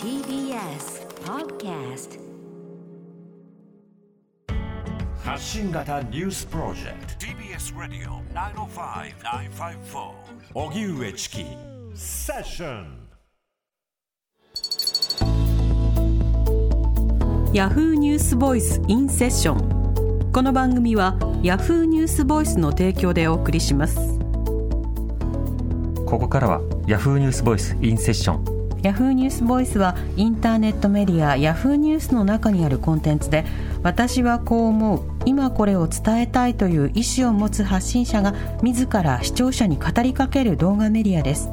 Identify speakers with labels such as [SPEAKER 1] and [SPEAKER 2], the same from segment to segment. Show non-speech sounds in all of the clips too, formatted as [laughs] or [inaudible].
[SPEAKER 1] TBS Podcast
[SPEAKER 2] 発信型ニュースプロジェクト。
[SPEAKER 3] TBS Radio 905-954
[SPEAKER 2] 荻上チキセッション
[SPEAKER 4] ヤフーニュースボイスインセッションこの番組はヤフーニュースボイスの提供でお送りします
[SPEAKER 5] ここからはヤフーニュースボイスインセッション
[SPEAKER 4] ヤフーニュースボイスはインターネットメディアヤフーニュースの中にあるコンテンツで私はこう思う今これを伝えたいという意思を持つ発信者が自ら視聴者に語りかける動画メディアです。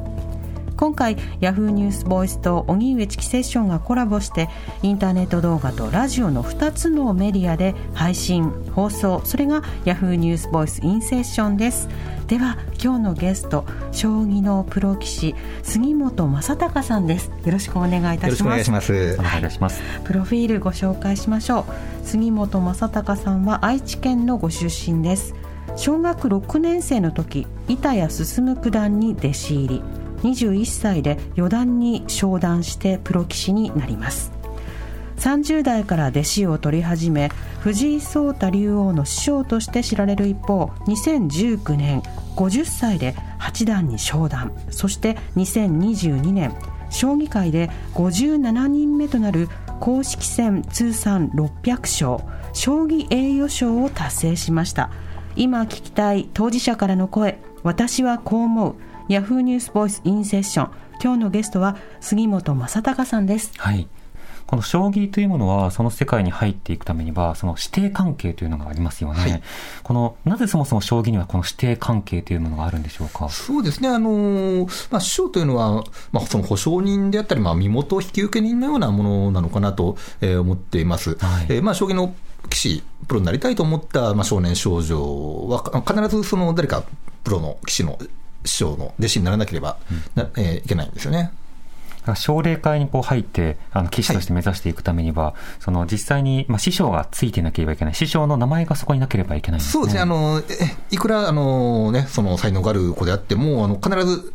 [SPEAKER 4] 今回ヤフーニュースボイスと荻上チキセッションがコラボしてインターネット動画とラジオの2つのメディアで配信放送それがヤフーニュースボイスインセッションです。では今日のゲスト将棋のプロ棋士杉本正隆さんです。よろしくお願いいたします。
[SPEAKER 6] ます。
[SPEAKER 5] お願いします、
[SPEAKER 4] プロフィールご紹介しましょう。杉本正隆さんは愛知県のご出身です。小学6年生の時板谷進九段に弟子入り21歳で四段に昇段してプロ棋士になります。30代から弟子を取り始め藤井聡太竜王の師匠として知られる一方2019年50歳で八段に昇段。そして2022年将棋界で57人目となる公式戦通算600勝将棋栄誉賞を達成しました。今聞きたい当事者からの声私はこう思う。ヤフーニュースボイスインセッション今日のゲストは杉本正隆さんです。
[SPEAKER 5] はい。この将棋というものはその世界に入っていくためにはその師弟関係というのがありますよね、
[SPEAKER 6] はい。
[SPEAKER 5] このなぜそもそも将棋にはこの師弟関係というものがあるんでしょうか？
[SPEAKER 6] そうですね、あのーまあ、師匠というのは、まあ、その保証人であったり、まあ、身元引受人のようなものなのかなと、えー思っています。
[SPEAKER 5] はい。
[SPEAKER 6] えーまあ、将棋の棋士、プロになりたいと思った、まあ、少年少女は、か必ずその誰かプロの棋士の師匠の弟子にならなければな、えーいけないんですよね。
[SPEAKER 5] だから奨励会にこう入ってあの棋士として目指していくためには、その実際に、まあ、師匠がついてなければいけない。師匠の名前がそこになければいけないんですね。
[SPEAKER 6] そうですね、あのえいくらあの、ね、その才能がある子であっても、あの必ず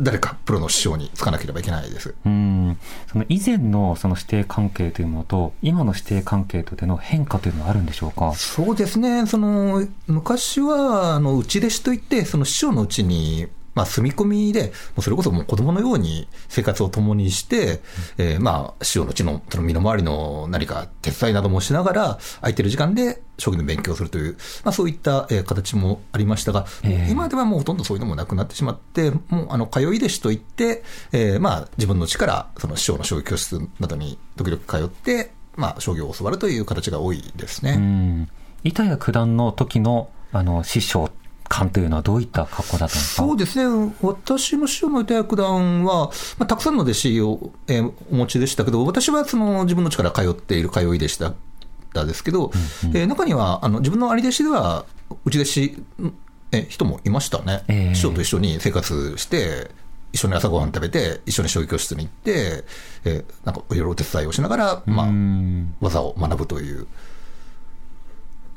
[SPEAKER 6] 誰かプロの師匠につかなければいけないです。
[SPEAKER 5] うん。その以前のその師弟関係というものと今の師弟関係とでの変化というのはあるんでしょうか？
[SPEAKER 6] そうですね、その昔はあの内弟子といって、その師匠のうちに、まあ、住み込みで、もうそれこそもう子供のように生活を共にして、えーまあ、師匠のうちのその身の回りの何か手伝いなどもしながら、空いてる時間で将棋の勉強をするという、まあ、そういった、えー形もありましたが、
[SPEAKER 5] ええ
[SPEAKER 6] 今ではもうほとんどそういうのもなくなってしまって、もうあの通い弟子といって、えーまあ、自分の力、その師匠の将棋教室などに時々通って、まあ、将棋を教わるという形が多いですね。
[SPEAKER 5] うん。板谷九段の時のあの師匠感というのはどういった格好だったんですか？
[SPEAKER 6] そうですね、私の師匠の板谷九段は、まあ、たくさんの弟子を、えーお持ちでしたけど、私はその自分の力通っている通い弟子だったんですけど、えー中にはあの自分の兄弟子では、内弟子、え人もいましたね、
[SPEAKER 5] ええ。
[SPEAKER 6] 師匠と一緒に生活して、一緒に朝ごはん食べて、一緒に将棋教室に行って、えーなんかいろいろお手伝いをしながら、まあ、
[SPEAKER 5] うん。
[SPEAKER 6] 技を学ぶという。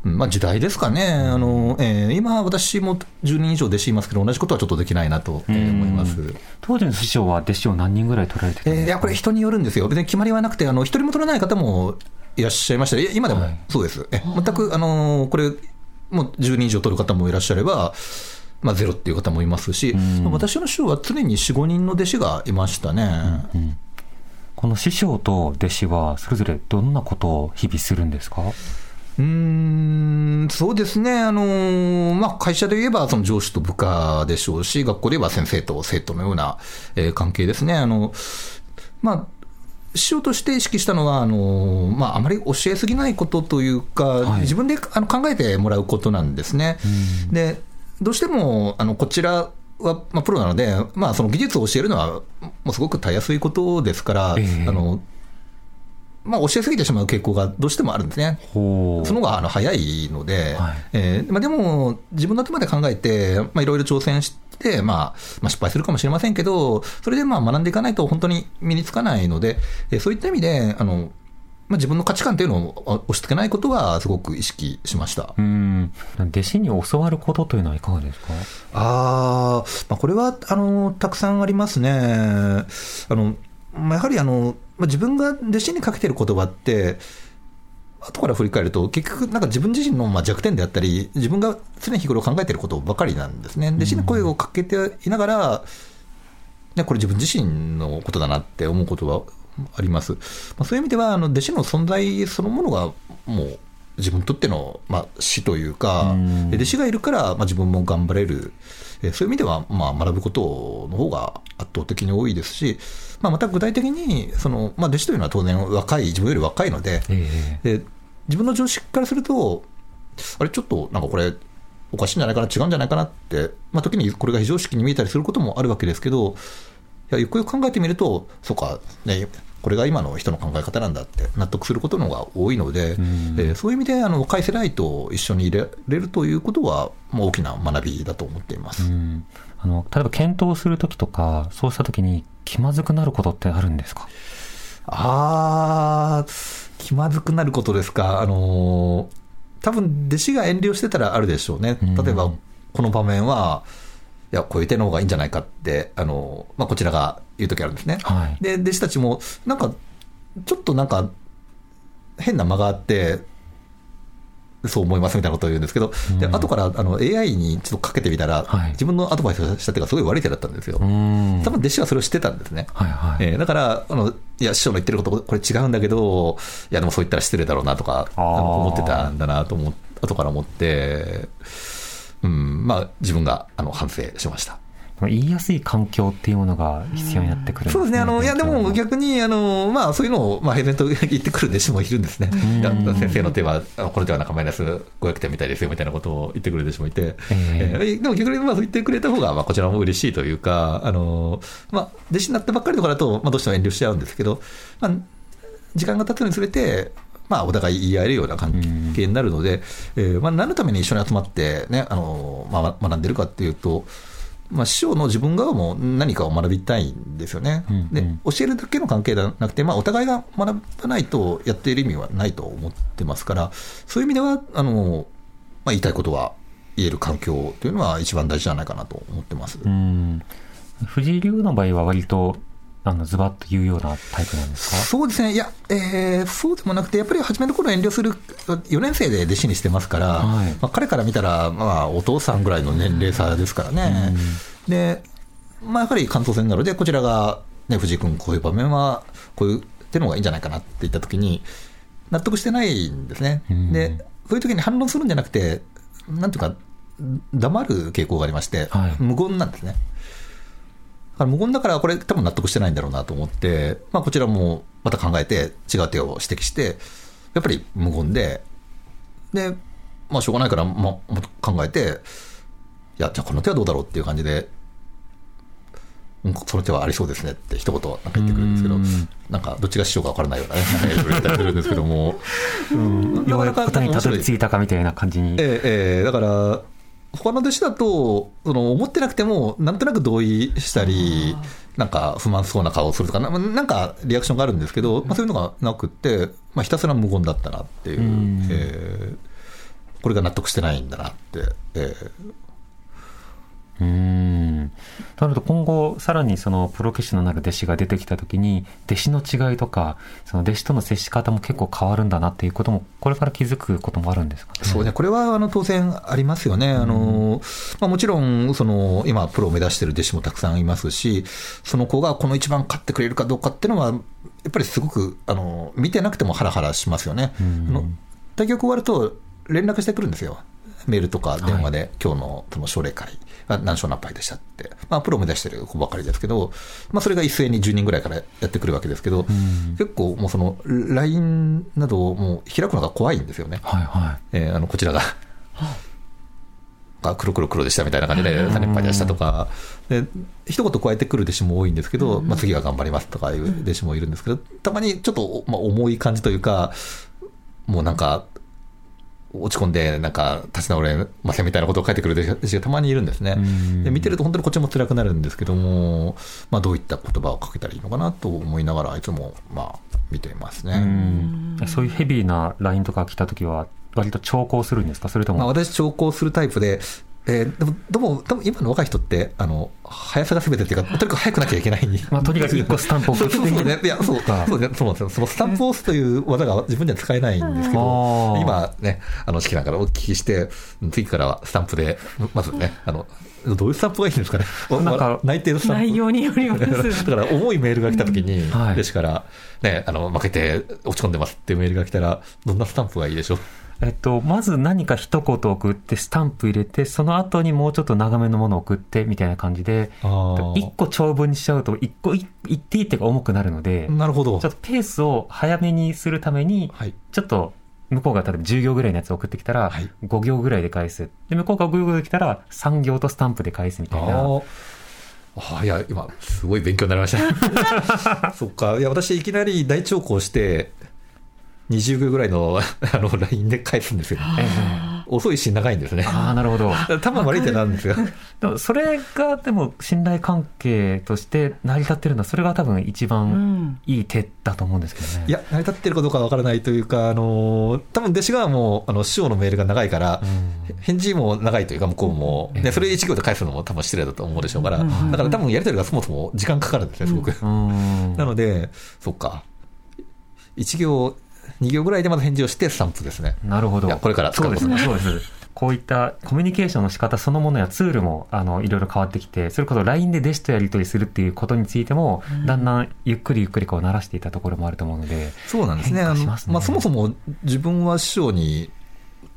[SPEAKER 6] うん。まあ、時代ですかね、あのえー今、私も10人以上弟子いますけど、同じことはちょっとできないなと、えー思います。
[SPEAKER 5] 当時の師匠は弟子を何人ぐらい取られてたんですか、
[SPEAKER 6] えーいや、これ、人によるんですよ、別に決まりはなくて、あの一人も取らない方もいらっしゃいました、今でも
[SPEAKER 5] はい。
[SPEAKER 6] そうです、え全く、あのーこれ、もう10人以上取る方もいらっしゃれば、まあ、ゼロっていう方もいますし、まあ私の師匠は常に4、5人の弟子がいましたね。
[SPEAKER 5] この師匠と弟子はそれぞれどんなことを日々するんですか？
[SPEAKER 6] うーんそうですね、あのーまあ、会社で言えばその上司と部下でしょうし、学校で言えば先生と生徒のような、えー関係ですね。あのまあ師匠として意識したのは、あのまあ、あまり教えすぎないことというか、
[SPEAKER 5] い
[SPEAKER 6] 自分であの考えてもらうことなんですね。でどうしてもあのこちらは、まあ、プロなので、まあ、その技術を教えるのは、もうすごくたやすいことですから、
[SPEAKER 5] ええ
[SPEAKER 6] あのまあ、教えすぎてしまう傾向がどうしてもあるんですね。その方があの早いので、
[SPEAKER 5] はい
[SPEAKER 6] えーまあ、でも、自分の頭で考えて、まあ、いろいろ挑戦して、まあ、まあ、失敗するかもしれませんけど、それでまあ学んでいかないと本当に身につかないので、えーそういった意味で、あのまあ、自分の価値観っていうのをあ押し付けないことはすごく意識しました。
[SPEAKER 5] うん。弟子に教わることというのはいかがですか？
[SPEAKER 6] あー、まあ、これはあのたくさんありますね。あのまあやはりあの、まあ、自分が弟子にかけてる言葉って、後から振り返ると、結局、なんか自分自身のまあ弱点であったり、自分が常日頃考えてることばかりなんですね。弟子に声をかけていながら、ね、これ自分自身のことだなって思うことはあります。まあ、そういう意味では、あの弟子の存在そのものがもう自分にとっての、まあ、死というか、
[SPEAKER 5] う
[SPEAKER 6] 弟子がいるから、まあ、自分も頑張れる、えーそういう意味では、まあ、学ぶことの方が圧倒的に多いですし、まあ、また具体的にその、まあ、弟子というのは当然若い、自分より若いので、
[SPEAKER 5] ええ
[SPEAKER 6] で自分の常識からすると、あれ、ちょっとなんかこれ、おかしいんじゃないかな、違うんじゃないかなって、まあ、時にこれが非常識に見えたりすることもあるわけですけど、いやよくよく考えてみると、そうか、ね、これが今の人の考え方なんだって納得することの方が多いので、
[SPEAKER 5] ん。
[SPEAKER 6] えーそういう意味であの若い世代と一緒に入れられるということは、まあ、大きな学びだと思っています。
[SPEAKER 5] うん。あの、例えば検討するときとか、そうしたときに気まずくなることってあるんですか？
[SPEAKER 6] あー、気まずくなることですか、あのー多分弟子が遠慮してたらあるでしょうね、
[SPEAKER 5] うん。
[SPEAKER 6] 例えばこの場面は、いや、こういう手の方がいいんじゃないかって、あのーまあ、こちらが言うときあるんですね。
[SPEAKER 5] はい。
[SPEAKER 6] で、弟子たちも、なんか、ちょっとなんか、変な間があって、そう思いますみたいなことを言うんですけど、で
[SPEAKER 5] うん
[SPEAKER 6] 後からあの AI にちょっとかけてみたら、
[SPEAKER 5] はい
[SPEAKER 6] 自分のアドバイスをした手がすごい悪い手だったんですよ。
[SPEAKER 5] うん。
[SPEAKER 6] 多分弟子はそれを知ってたんですね。
[SPEAKER 5] はいはい。
[SPEAKER 6] えーだから、あの、いや、師匠の言ってること、これ違うんだけど、いや、でもそう言ったら失礼だろうなとか、思ってたんだなと思っ、後から思って、うん、まあ、自分が、あの、反省しました。
[SPEAKER 5] 言いやすい環境っていうものが必要になってくるね。
[SPEAKER 6] そうですね、あの、いや、でも逆に、あの、まあ、そういうのを、まあ、平然と言ってくる弟子もいるんですね。先生の手は、あこの手はなんかマイナス500点みたいですよ、みたいなことを言ってくる弟子もいて、
[SPEAKER 5] ええ
[SPEAKER 6] えーでも逆に、まあ、そう言ってくれた方が、まあ、こちらも嬉しいというか、あの、まあ、弟子になったばっかりとかだと、まあ、どうしても遠慮しちゃうんですけど、まあ、時間が経つにつれて、まあ、お互い言い合えるような関係になるので、えーまあ、何のために一緒に集まって、ね、あの、まあ、学んでるかっていうと、まあ、師匠の自分側も何かを学びたいんですよね。
[SPEAKER 5] うんうん
[SPEAKER 6] で、教えるだけの関係ではなくて、まあ、お互いが学ばないとやっている意味はないと思ってますから、そういう意味では、あの、まあ、言いたいことは言える環境というのは一番大事じゃないかなと思ってます。
[SPEAKER 5] うん。藤井流の場合は割と、あの、ズバッと言うようなタイプなんですか？
[SPEAKER 6] そうですね、いや、えーそうでもなくて、やっぱり初めの頃遠慮する、4年生で弟子にしてますから、
[SPEAKER 5] はい
[SPEAKER 6] まあ、彼から見たら、まあ、お父さんぐらいの年齢差ですからね。で、まあ、やはり関東戦なので、こちらが、ね、藤井君、こういう場面は、こういう手の方がいいんじゃないかなって言ったときに、納得してないんですね。
[SPEAKER 5] うん
[SPEAKER 6] で、そういう時に反論するんじゃなくて、なんていうか、黙る傾向がありまして、
[SPEAKER 5] はい
[SPEAKER 6] 無言なんですね。だから無言だから、これ、多分納得してないんだろうなと思って、まあ、こちらもまた考えて、違う手を指摘して、やっぱり無言で、で、まあ、しょうがないから、まあ、考えて、いや、じゃあこの手はどうだろうっていう感じで、うんその手はありそうですねって一言なんか言ってくるんですけど
[SPEAKER 5] うん、
[SPEAKER 6] なんかどっちが師匠か分からないようなね、言ったりするんですけども、[laughs] うん。
[SPEAKER 5] ようやく答えにたどり着いたかみたいな感じに。
[SPEAKER 6] ええええだから、他の弟子だと、その思ってなくても、なんとなく同意したり、なんか不満そうな顔をするとか、ななんかリアクションがあるんですけど、まあ、そういうのがなくって、まあ、ひたすら無言だったなっていう、
[SPEAKER 5] うん。
[SPEAKER 6] ええこれが納得してないんだなって、ええ
[SPEAKER 5] うーん。なると今後、さらにそのプロフェッショナルなる弟子が出てきたときに、弟子の違いとか、その弟子との接し方も結構変わるんだなっていうことも、これから気づくこともあるんですかね。
[SPEAKER 6] そうね、これはあの当然ありますよね。あのまあ、もちろん、その今、プロを目指している弟子もたくさんいますし、その子がこの一番勝ってくれるかどうかっていうのは、やっぱりすごくあの見てなくてもハラハラしますよね。
[SPEAKER 5] うん
[SPEAKER 6] 対局終わると連絡してくるんですよ。メールとか電話で、今日のその奨励会は何勝何敗でしたって、まあ、プロを目指してる子ばかりですけど、まあ、それが一斉に10人ぐらいからやってくるわけですけど、
[SPEAKER 5] ん。
[SPEAKER 6] 結構もうその LINE などをもう開くのが怖いんですよね。
[SPEAKER 5] はいは
[SPEAKER 6] えーあのこちらが、あ黒黒黒でしたみたいな感じで、3連敗でしたとか、で一言加えてくる弟子も多いんですけど、まあ、次は頑張りますとかいう弟子もいるんですけど、たまにちょっと、まあ、重い感じというか、もうなんか、落ち込んで、なんか、立ち直れませんみたいなことを書いてくる弟子がたまにいるんですね
[SPEAKER 5] うん。
[SPEAKER 6] で見てると本当にこっちも辛くなるんですけども、まあ、どういった言葉をかけたらいいのかなと思いながら、いつも、まあ、見ています
[SPEAKER 5] う
[SPEAKER 6] ね。
[SPEAKER 5] んそういうヘビーなラインとか来た時は割と長考するんですか？それとも、
[SPEAKER 6] まあ、私、長考するタイプで、えーでも、でも、多分今の若い人って、あの、速さが全てっていうか、[laughs] とにかく速くなきゃいけない。
[SPEAKER 5] まあとにかく一個スタンプを
[SPEAKER 6] そう
[SPEAKER 5] 送って
[SPEAKER 6] そうそうね。いや、そう、
[SPEAKER 5] か
[SPEAKER 6] そうね、そうなんですよ。そのスタンプを押すという技が自分では使えないんですけ
[SPEAKER 5] あ
[SPEAKER 6] ど
[SPEAKER 5] ー、
[SPEAKER 6] 今ね、あの、式なんからお聞きして、次からはスタンプで、まずね、あの、どういうスタンプがいいんですかね。
[SPEAKER 5] なんか
[SPEAKER 6] 内定のスタンプ。
[SPEAKER 4] 内容によります [laughs]
[SPEAKER 6] だから重いメールが来たときに、
[SPEAKER 5] はい
[SPEAKER 6] ですから、ね、あの、負けて落ち込んでますっていうメールが来たら、どんなスタンプがいいでしょう？
[SPEAKER 5] えっと、まず何か一言送って、スタンプ入れて、その後にもうちょっと長めのものを送って、みたいな感じで、一個長文にしちゃうと、一個い言っていいっていうか重くなるので、
[SPEAKER 6] なるほど
[SPEAKER 5] ちょっ。とペースを早めにするために、
[SPEAKER 6] はい。
[SPEAKER 5] ちょっと、向こうが例えば10行ぐらいのやつを送ってきたら、
[SPEAKER 6] はい
[SPEAKER 5] 5行ぐらいで返す。で、向こうが5行できたら、3行とスタンプで返すみたいな。
[SPEAKER 6] あいや、今、すごい勉強になりました。[laughs] そっか。いや、私、いきなり大長考して、20秒ぐらいの、[laughs] あの、LINE で返すんですよ。
[SPEAKER 5] ええ
[SPEAKER 6] 遅いし、長いんですね。
[SPEAKER 5] ああ、なるほど。
[SPEAKER 6] 多分悪い点なんですよ。
[SPEAKER 5] でもそれが、でも、信頼関係として成り立ってるのは、それが多分一
[SPEAKER 4] う
[SPEAKER 5] 番
[SPEAKER 4] ん
[SPEAKER 5] いい手だと思うんですけどね。
[SPEAKER 6] いや、成り立ってるかどうかわからないというか、あの、多分弟子側も、あの、師匠のメールが長いから、
[SPEAKER 5] うん
[SPEAKER 6] 返事も長いというか、向こうも、
[SPEAKER 5] ええ
[SPEAKER 6] ね、それ1行で返すのも多分失礼だと思うでしょうから、
[SPEAKER 4] うん
[SPEAKER 6] だから多分やり取りがそもそも時間かかるんですね、すごく。
[SPEAKER 5] うん。
[SPEAKER 6] なので、そっか。1行、2行ぐらいでまず返事をして、スタンプですね。
[SPEAKER 5] なるほど。
[SPEAKER 6] これから使
[SPEAKER 5] そううですね。そうです。こういったコミュニケーションの仕方そのものやツールも、あの、いろいろ変わってきて、それこそ LINE で弟子とやり取りするっていうことについても、だんだんゆっくりゆっくりこう慣らしていたところもあると思うので、
[SPEAKER 6] そうなんですね。
[SPEAKER 5] すね
[SPEAKER 6] まあ、そもそも自分は師匠に、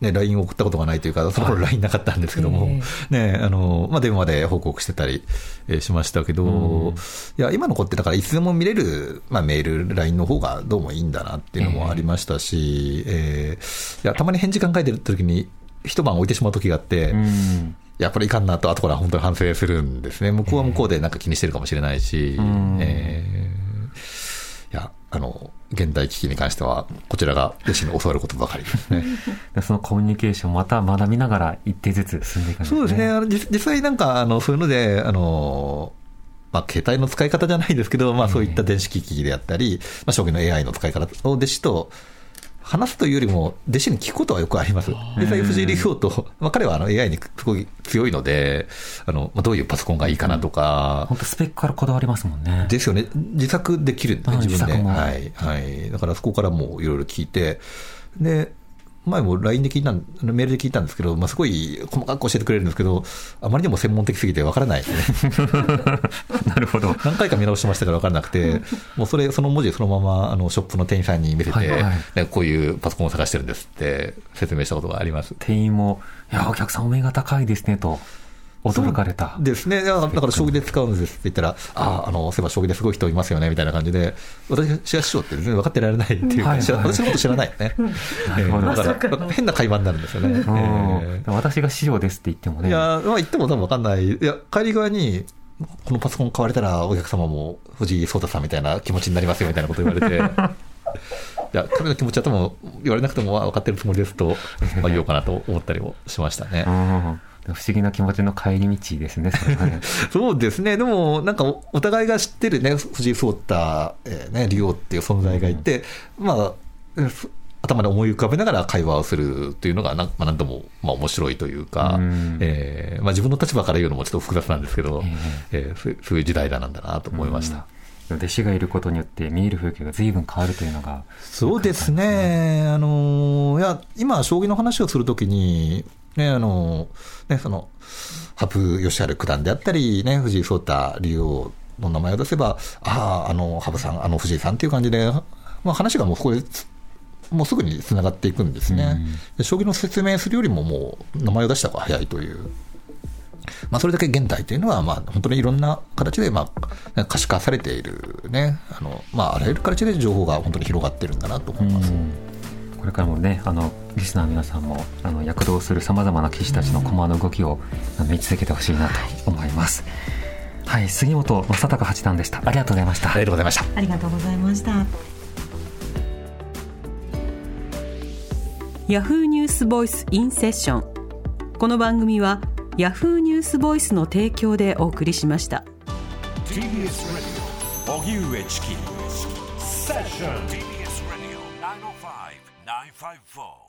[SPEAKER 6] ね、LINE を送ったことがないというか、その頃 LINE なかったんですけども、ね、あの、まあ、電話で報告してたり、えーしましたけど、
[SPEAKER 5] うん。
[SPEAKER 6] いや、今の子ってだからいつでも見れる、まあ、メール、LINE の方がどうもいいんだなっていうのもありましたし、えーいや、たまに返事考えてる時に、一晩置いてしまう時があって、
[SPEAKER 5] うん。
[SPEAKER 6] いや、これいかんなと、後から本当に反省するんですね。向こうは向こうでなんか気にしてるかもしれないし、
[SPEAKER 5] うん。
[SPEAKER 6] えーあの、現代機器に関しては、こちらが弟子に教わることばかりですね。
[SPEAKER 5] でそのコミュニケーションまた学びながら一手ずつ進んでいくんですね。
[SPEAKER 6] そうですね。あの実実際なんか、あの、そういうので、あの、まあ、携帯の使い方じゃないですけど、まあ、そういった電子機器であったり、まあ、将棋の AI の使い方を弟子と話すというよりも、弟子に聞くことはよくあります。実際、藤井竜王と、まあ、彼はあの AI にすごい強いので、あの、まあ、どういうパソコンがいいかなとか、
[SPEAKER 5] 本当スペックからこだわりますもんね。
[SPEAKER 6] ですよね。自作できるんで自分で。はい。はい。だからそこからもういろいろ聞いて、で、前も LINE で聞いたん、メールで聞いたんですけど、まあ、すごい細かく教えてくれるんですけど、あまりにも専門的すぎて分からないですね。[laughs]
[SPEAKER 5] なるほど。
[SPEAKER 6] 何回か見直しましたから分からなくて、もうそれ、その文字そのまま、あの、ショップの店員さんに見せて、
[SPEAKER 5] はいはい
[SPEAKER 6] ねこういうパソコンを探してるんですって説明したことがあります。
[SPEAKER 5] 店員も、いや、お客さんお目が高いですね、と、驚かれた。
[SPEAKER 6] ですね。だから、将棋で使うんですって言ったら、ああ、あの、そういえば将棋ですごい人いますよね、みたいな感じで、私が師匠って全然分かってられないっていうか、
[SPEAKER 5] はいはい
[SPEAKER 6] 私のこと知らないよね。
[SPEAKER 5] なるほど
[SPEAKER 6] えーだから、変な会話になるんですよね。
[SPEAKER 5] うん
[SPEAKER 6] え
[SPEAKER 5] でも私が師匠ですって言ってもね。
[SPEAKER 6] ーいや、まあ言っても多分分かんない。いや、帰り側に、このパソコン買われたらお客様も藤井聡太さんみたいな気持ちになりますよみたいなこと言われて、[laughs] いや、彼の気持ちは多分言われなくてもまあ分かってるつもりですと、まあ言おうかなと思ったりもしましたね
[SPEAKER 5] う。ん。不思議な気持ちの帰り道ですね、そね。[laughs]
[SPEAKER 6] そうですね、でもなんかおお互いが知ってるね、藤井聡太、えーね、竜王っていう存在がいて、まあ、えふ頭で思い浮かべながら会話をするっていうのがなん、まあ、なんとも、まあ、面白いというか、
[SPEAKER 5] うん
[SPEAKER 6] えーまあ、自分の立場から言うのもちょっと複雑なんですけど、
[SPEAKER 5] え
[SPEAKER 6] えーそうそういう時代だなんだなと思いました。
[SPEAKER 5] 弟子がいることによって見える風景が随分変わるというのが。
[SPEAKER 6] そうですね、あのいや今、将棋の話をするときに、ねあのね、その羽生善治九段であったり、ね、藤井聡太竜王の名前を出せば、ああ、あの羽生さん、あの藤井さんっていう感じで、まあ、話がもうここでもうすぐにつながっていくんですね、で将棋の説明するよりももう名前を出した方が早いという。まあ、それだけ現代というのは、まあ、本当にいろんな形で、まあ、可視化されているね、あの、まあ、あらゆる形で情報が本当に広がってるんだなと思います。
[SPEAKER 5] これからもね、あの、リスナーの皆さんも、あの、躍動する様々な棋士たちの駒の動きをあの見続けてほしいなと思います。はい、杉本正隆八段でした。ありがとうございました。
[SPEAKER 6] ありがとうございました。
[SPEAKER 4] ありがとうございましたヤフーニュースボイスインセッションこの番組はヤフーニュースボイスの提供でお送りしました
[SPEAKER 2] TBS ラジオ荻上チキ session.
[SPEAKER 3] TBS Radio 905 954.